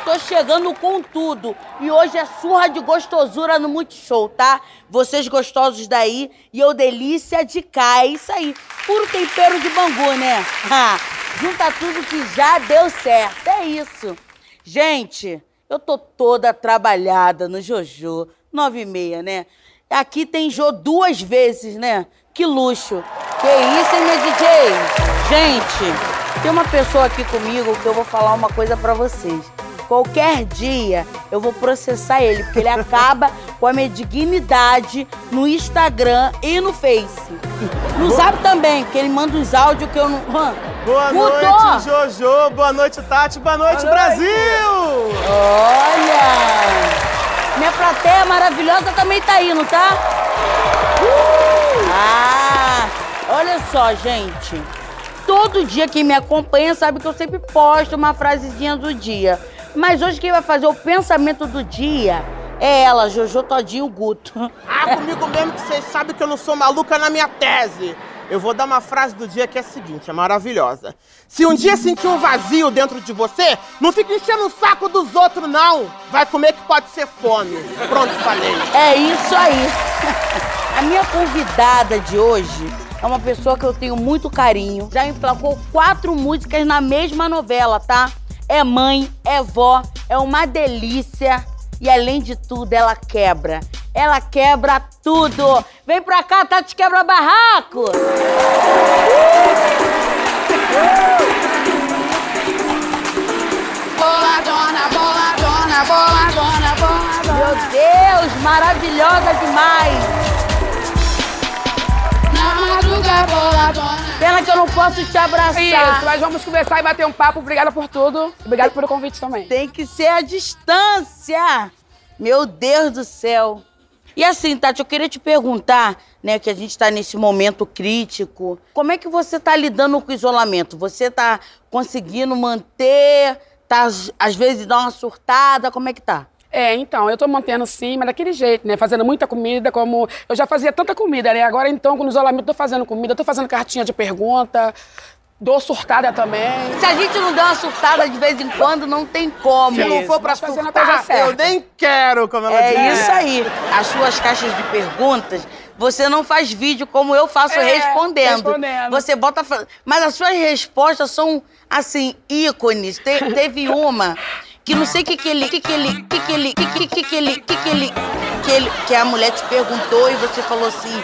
meu tô chegando com tudo. E hoje é surra de gostosura no Multishow, tá? Vocês gostosos daí e eu delícia de cá. É isso aí. Puro tempero de bangu, né? Junta tudo que já deu certo. É isso. Gente, eu tô toda trabalhada no Jojo. Nove e meia, né? Aqui tem Jô duas vezes, né? Que luxo. Que isso, hein, minha DJ? Gente, tem uma pessoa aqui comigo que eu vou falar uma coisa pra vocês. Qualquer dia eu vou processar ele, porque ele acaba com a minha dignidade no Instagram e no Face. No Zap também, porque ele manda uns áudios que eu não. Boa Mudou. noite, Jojo. Boa noite, Tati. Boa noite, Boa noite. Brasil! Olha! Minha plateia maravilhosa também tá aí, não tá? Ah! Olha só, gente. Todo dia quem me acompanha sabe que eu sempre posto uma frasezinha do dia. Mas hoje quem vai fazer o pensamento do dia é ela, Jojo Todinho Guto. Ah, comigo mesmo que vocês sabem que eu não sou maluca na minha tese. Eu vou dar uma frase do dia que é a seguinte, é maravilhosa. Se um dia sentir um vazio dentro de você, não fique enchendo o saco dos outros, não. Vai comer que pode ser fome. Pronto, falei. É isso aí. A minha convidada de hoje é uma pessoa que eu tenho muito carinho. Já emplacou quatro músicas na mesma novela, tá? É mãe, é vó, é uma delícia. E além de tudo, ela quebra. Ela quebra tudo. Vem pra cá, Tati quebra barraco. Boladona, boladona, boladona, boladona. Meu Deus, maravilhosa demais. Na madruga, boladona. Pena que eu não posso te abraçar. Isso, mas vamos conversar e bater um papo. Obrigada por tudo. Obrigada pelo convite também. Tem que ser a distância. Meu Deus do céu. E assim, Tati, eu queria te perguntar, né, que a gente está nesse momento crítico. Como é que você está lidando com o isolamento? Você está conseguindo manter? Tá, às vezes dá uma surtada? Como é que tá? É, então, eu tô mantendo sim, mas daquele jeito, né? Fazendo muita comida, como. Eu já fazia tanta comida, né? Agora, então, com o isolamento, tô fazendo comida, tô fazendo cartinha de pergunta, dou surtada também. Se a gente não der uma surtada de vez em quando, não tem como. Se não for pra mas fazendo a coisa surtar, certa. eu nem quero, como ela É diz. isso aí. As suas caixas de perguntas, você não faz vídeo como eu faço É, respondendo. respondendo. Você bota. Mas as suas respostas são, assim, ícones. Te- teve uma que não sei o que, que ele. que, que ele. que, que ele. que, que, que, que ele. que, que ele. Que, ele, que a mulher te perguntou e você falou assim.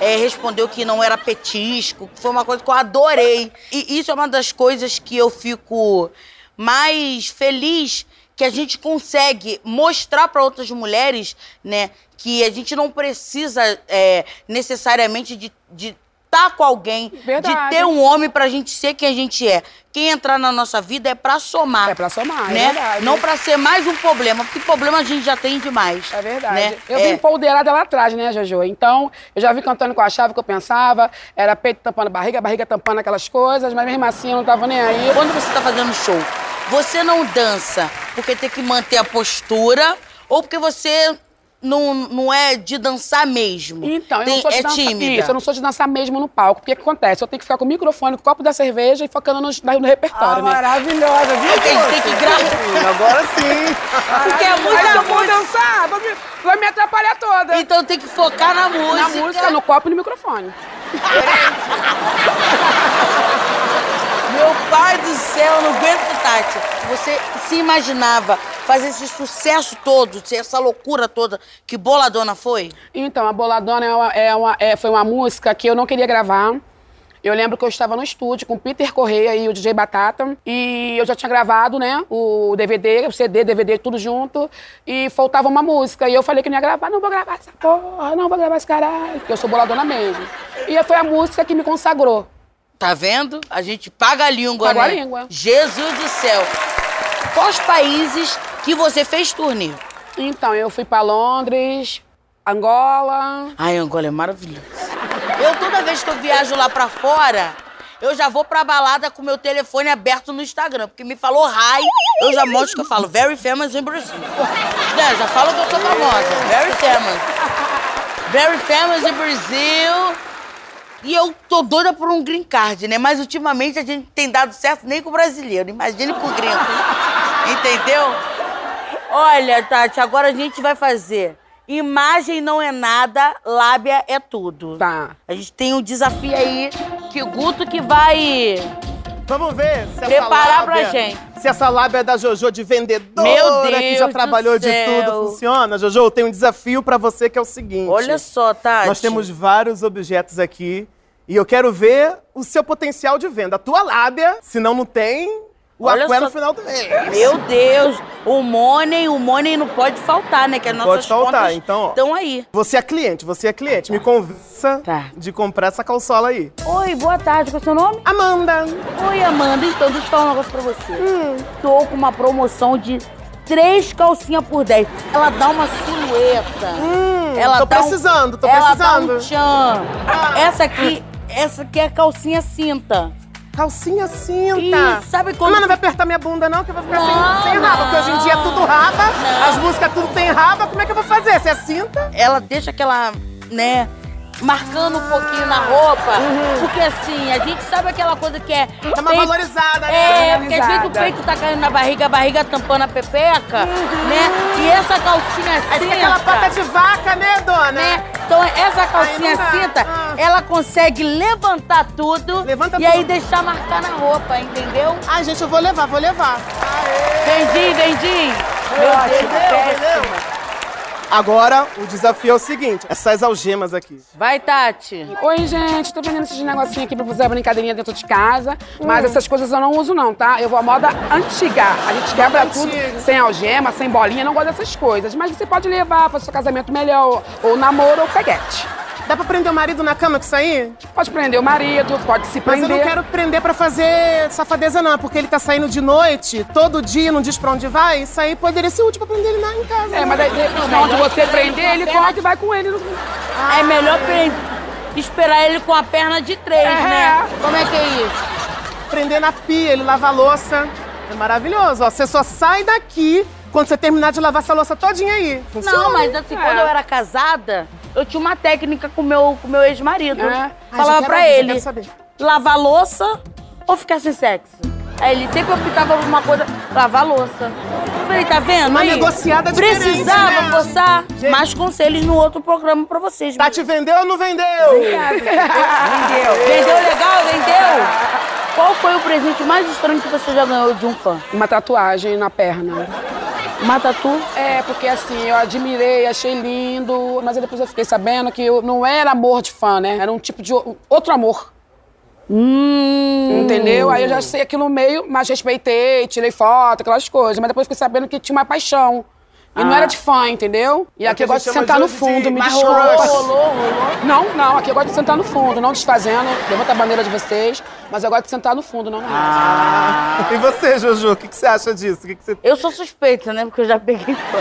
é, respondeu que não era petisco, foi uma coisa que eu adorei. E isso é uma das coisas que eu fico mais feliz que a gente consegue mostrar para outras mulheres, né, que a gente não precisa é, necessariamente de de estar com alguém, Verdade. de ter um homem pra gente ser quem a gente é. Quem entrar na nossa vida é pra somar. É pra somar, é né? verdade. Não pra ser mais um problema, porque problema a gente já tem demais. É verdade. Né? Eu É. vim empoderada lá atrás, né, Jojo? Então, eu já vi cantando com a chave que eu pensava, era peito tampando barriga, barriga tampando aquelas coisas, mas mesmo assim eu não tava nem aí. Quando você tá fazendo show, você não dança porque tem que manter a postura ou porque você não, não é de dançar mesmo? Então, eu não sou de é dançar. tímida. Isso, eu não sou de dançar mesmo no palco. Porque o que acontece? Eu tenho que ficar com o microfone, com o copo da cerveja e focando no, no Ah, repertório, né? maravilhosa, viu? Tem que gravar. Agora sim. Porque é muita música. dançar, vai me, vai me atrapalhar toda. Então tem que focar na música. Na música, no copo e no microfone. Meu pai do céu, não aguento, Tati. Você se imaginava fazer esse sucesso todo, essa loucura toda que Boladona foi? Então, a Boladona é uma- é uma- é- foi uma música que eu não queria gravar. Eu lembro que eu estava no estúdio com Peter Correia e o DJ Batata. E eu já tinha gravado, né? O DVD, o CD, DVD, tudo junto. E faltava uma música. E eu falei que não ia gravar. Não vou gravar essa porra, não vou gravar esse caralho. Porque eu sou boladona mesmo. E foi a música que me consagrou. Tá vendo? A gente paga a língua, Paga né? a língua. Jesus do céu. Quais países que você fez turnê? Então, eu fui pra Londres, Angola. Ai, Angola é maravilhoso. Eu, toda vez que eu viajo lá pra fora, eu já vou pra balada com meu telefone aberto no Instagram. Porque me falou hi, eu já mostro que eu falo very famous in Brazil. Né, já falo que eu sou famosa. Very famous. Very famous in Brazil. E eu tô doida por um green card, né? Mas ultimamente a gente tem dado certo nem com o brasileiro. Imagine com o gringo. Entendeu? Olha, Tati, agora a gente vai fazer. Imagem não é nada, lábia é tudo. Tá. A gente tem um desafio aí que o Guto que vai. Vamos ver se essa Preparar pra lábia, gente. Se essa lábia da Jojo de vendedora, Meu que Deus já do trabalhou de tudo, funciona. Jojo, tem um desafio pra você que é o seguinte. Olha só, Tati. Nós temos vários objetos aqui e eu quero ver o seu potencial de venda. A tua lábia, senão não tem o Olha aqué só. no final do mês. Meu Deus, o money, o money não pode faltar, né? Que as nossas Pode faltar, então, ó. estão aí. Você é cliente, você é cliente. Me convença Tá. de comprar essa calçola aí. Oi, boa tarde, qual é o seu nome? Amanda, Oi, Amanda. Então, deixa eu falar um negócio pra você. Hum. Tô com uma promoção de três calcinhas por 10. Ela dá uma silhueta. ela Hum, tô dá um- precisando, tô ela precisando. Dá um tchan. Essa aqui, essa aqui é calcinha cinta. Calcinha cinta. Ih, sabe quando- Mas não vai apertar minha bunda, não, que eu vou ficar Não, sem, sem raba. Porque hoje em dia é tudo raba, Não. as músicas tudo tem raba. Como é que eu vou fazer? Se é cinta? Ela deixa aquela, né, marcando um pouquinho na roupa. Porque assim, a gente sabe aquela coisa que é. Dá uma peito- valorizada, né? É, porque às vezes o peito tá caindo na barriga, a barriga tampando a pepeca, né? E essa calcinha Aí fica aquela cinta, pata de vaca, né, dona? né? Então essa calcinha cinta, Ah. Ela consegue levantar tudo Levanta e tudo. aí deixar marcar na roupa, entendeu? Ai, gente, eu vou levar, vou levar. Vendi, vendi. Péssima. Agora, o desafio é o seguinte: essas algemas aqui. Vai, Tati. Oi, gente, tô vendendo esses negocinhos aqui pra fazer a brincadeirinha dentro de casa. Mas Hum. essas coisas eu não uso, não, tá? Eu vou à moda antiga. A gente quebra Antiga. tudo sem algema, sem bolinha, não gosto dessas coisas. Mas você pode levar para seu casamento melhor, ou namoro ou peguete. Dá pra prender o marido na cama com isso aí? Pode prender o marido, pode se Mas prender. eu não quero prender pra fazer safadeza, não, porque ele tá saindo de noite, todo dia, não diz pra onde vai. Isso aí poderia ser útil pra prender ele lá em casa. É, né? mas aí, de onde você prender, ele corta e vai com ele. No... É melhor esperar ele com a perna de três, É. né? Como é que é isso? Prender na pia, ele lava a louça. É maravilhoso, ó. Você só sai daqui quando você terminar de lavar essa louça todinha aí. Funciona. Não, mas assim, É. quando eu era casada, eu tinha uma técnica com meu, com meu ex-marido. É. Falava pra ouvir, ele, lavar louça ou ficar sem sexo? Aí ele sempre optava por uma coisa, lavar louça. Eu falei, tá vendo? Uma aí? negociada Precisava né? forçar Gente. mais conselhos no outro programa pra vocês. Tati vendeu ou não vendeu? Vendeu. Vendeu legal? Vendeu? Qual foi o presente mais estranho que você já ganhou de um fã? Uma tatuagem na perna. Uma tatu? É, porque assim, eu admirei, achei lindo, mas aí depois eu fiquei sabendo que eu não era amor de fã, né? Era um tipo de outro amor. Hum. Entendeu? Aí eu já sei aquilo meio, mas respeitei, tirei foto, aquelas coisas. Mas depois fiquei sabendo que tinha uma paixão. E não era de fã, entendeu? E É aqui que eu gosto de sentar de no hoje de fundo, me mais desculpa. crush. Rolou, rolou. Não, não, aqui eu gosto de sentar no fundo, não desfazendo, levanta a bandeira de vocês, mas eu gosto de sentar no fundo, não na raiz. E você, Juju, o que, que você acha disso? O que, que você... Eu sou suspeita, né? Porque eu já peguei fã.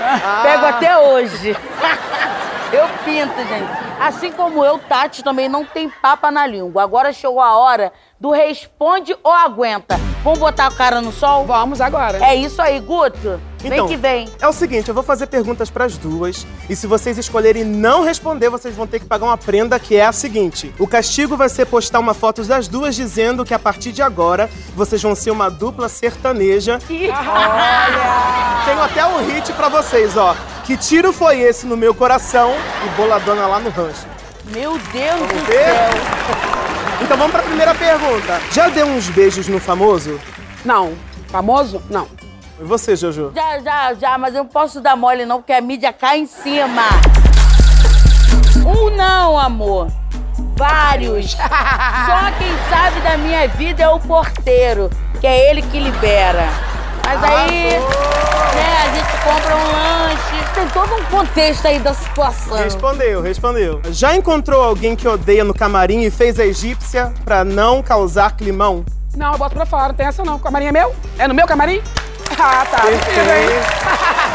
Ah. Pego até hoje. Eu pinto, gente. Assim como eu, Tati também não tem papa na língua. Agora chegou a hora do responde ou aguenta. Vamos botar a cara no sol? Vamos agora. É isso aí, Guto. Vem Então, que vem. É o seguinte, eu vou fazer perguntas pras duas e se vocês escolherem não responder, vocês vão ter que pagar uma prenda que é a seguinte: o castigo vai ser postar uma foto das duas dizendo que a partir de agora vocês vão ser uma dupla sertaneja. Tenho até um hit pra vocês, ó. Que tiro foi esse no meu coração e boladona lá no rancho. Meu Deus do ver? céu. Então vamos pra primeira pergunta. Já deu uns beijos no famoso? Não. Famoso? Não. E você, Jojo? Já, já, já, mas eu não posso dar mole não, porque a mídia cai em cima. Um não, amor. Vários. Só quem sabe da minha vida é o porteiro, que é ele que libera. Mas aí, né, a gente compra um lanche. Tem todo um contexto aí da situação. Respondeu, respondeu. Já encontrou alguém que odeia no camarim e fez a egípcia pra não causar climão? Não, eu boto pra fora, não tem essa não. O camarim é meu? É no meu camarim? Ah, tá. Mentira, hein?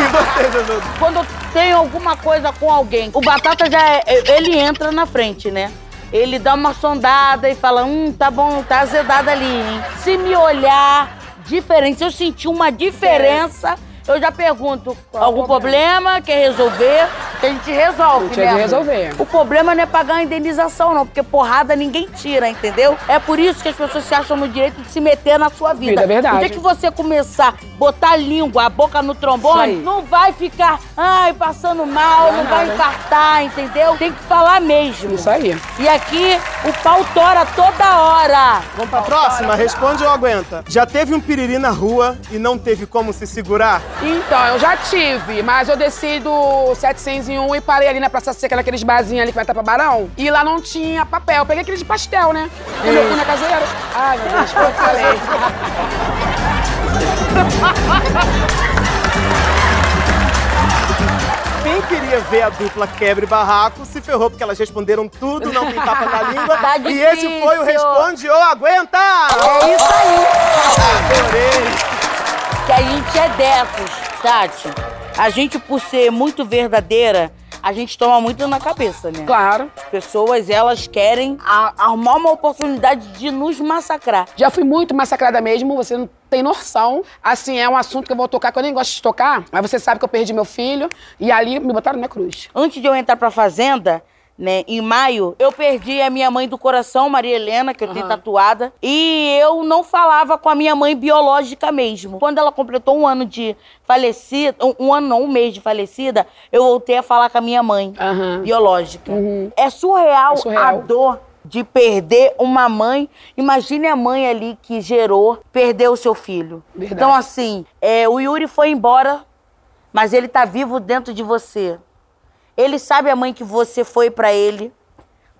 E você, Jojo? Quando eu tenho alguma coisa com alguém, o Batata já é, ele entra na frente, né? Ele dá uma sondada e fala, hum, tá bom, tá azedado ali, hein? Se me olhar diferente, se eu sentir uma diferença, eu já pergunto, algum problema? Quer resolver? Que a gente resolve, Tinha né? que resolver. O problema não é pagar a indenização, não, porque porrada ninguém tira, entendeu? É por isso que as pessoas se acham no direito de se meter na sua vida. Vida, é verdade. O dia que você começar a botar a língua, a boca no trombone, não vai ficar, ai, passando mal, Não não, é vai nada. infartar, entendeu? Tem que falar mesmo. Isso aí. E aqui, o pau tora toda hora. Vamos pra próxima? Responde ou aguenta? Já teve um piriri na rua e não teve como se segurar? Então, eu já tive, mas eu desci do 700 um e parei ali na Praça Seca, naqueles barzinhos ali que vai estar pra Barão. E lá não tinha papel. Eu peguei aquele de pastel, né? Quando eu fui na caseira. Ai, meu Deus, eu falei. Quem queria ver a dupla quebra e barraco se ferrou porque elas responderam tudo, não tem tapa na língua. Tá e esse foi o. Responde ou Aguenta! É isso aí. Adorei! que a gente é dessas, Tati. A gente, por ser muito verdadeira, a gente toma muito na cabeça, né? Claro. As pessoas, elas querem arrumar uma oportunidade de nos massacrar. Já fui muito massacrada mesmo, você não tem noção. Assim, é um assunto que eu vou tocar, que eu nem gosto de tocar, mas você sabe que eu perdi meu filho e ali me botaram na cruz. Antes de eu entrar pra fazenda, né, em maio, eu perdi a minha mãe do coração, Maria Helena, que eu tenho tatuada, e eu não falava com a minha mãe biológica mesmo. Quando ela completou um ano de falecida, um, um ano não, um mês de falecida, eu voltei a falar com a minha mãe Aham. biológica. É surreal, É surreal. a dor de perder uma mãe. Imagine a mãe ali que gerou, perdeu o seu filho. Verdade. Então, assim, é, o Yuri foi embora, mas ele tá vivo dentro de você. Ele sabe a mãe que você foi pra ele.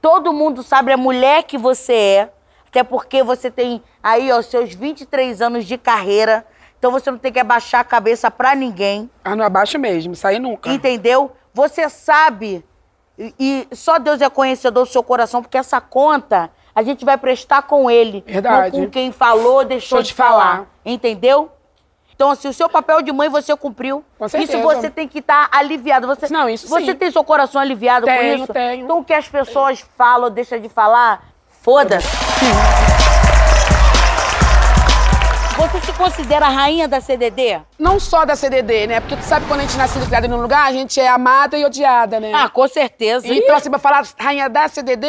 Todo mundo sabe a mulher que você é. Até porque você tem aí, ó, seus 23 anos de carreira. Então você não tem que abaixar a cabeça pra ninguém. Ah, não abaixo mesmo, sair nunca. Entendeu? Você sabe, e, e só Deus é conhecedor do seu coração, porque essa conta a gente vai prestar com ele. Verdade. Não com quem falou, deixou Deixou de de falar. falar. Entendeu? Então, assim, o seu papel de mãe você cumpriu. Com certeza. Isso você tem que estar aliviado. Você, Não, isso Você sim. tem seu coração aliviado com Tenho, isso? tenho. Então, o que as pessoas falam, deixa de falar, foda-se. Você se considera a rainha da CDD? Não só da CDD, né? Porque tu sabe quando a gente nasce criada em um lugar, a gente é amada e odiada, né? Ah, com certeza. Então, assim, pra falar rainha da CDD,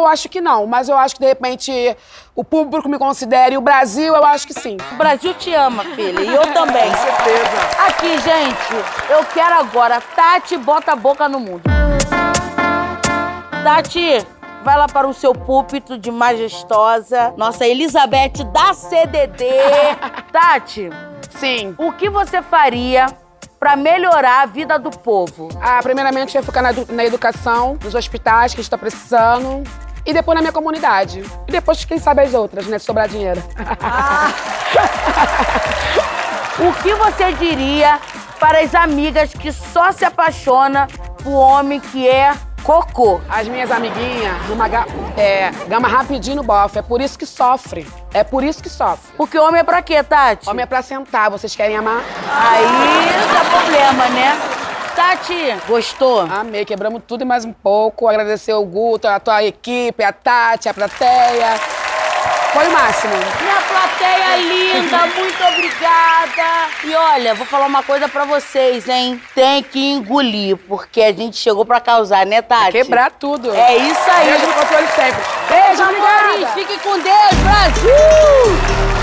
eu acho que não. Mas eu acho que, de repente, o público me considere. E o Brasil, eu acho que sim. O Brasil te ama, filha. E eu também. Com certeza. Aqui, gente, eu quero agora. Tati, bota a boca no mundo. Tati, vai lá para o seu púlpito de majestosa. Nossa Elizabeth da CDD. Tati, Sim. o que você faria para melhorar a vida do povo? Ah, primeiramente, eu ia focar na, na educação, nos hospitais que a gente tá precisando. E depois na minha comunidade. E depois, quem sabe, as outras, né? Se sobrar dinheiro. O que você diria para as amigas que só se apaixona por homem que é cocô? As minhas amiguinhas, numa ga- é, gama rapidinho no bofe. É por isso que sofre. É por isso que sofre. Porque homem é pra quê, Tati? Homem é pra sentar. Vocês querem amar? Aí dá problema, né? Tati, gostou? Amei, quebramos tudo e mais um pouco. Agradecer o Guto, a tua equipe, a Tati, a plateia. Foi o máximo. Minha plateia linda, muito obrigada. E olha, vou falar uma coisa pra vocês, hein? Tem que engolir, porque a gente chegou pra causar, né, Tati? Quebrar tudo. É isso aí. Beijo no controle sempre. Beijo, obrigada. fiquem com Deus, Brasil!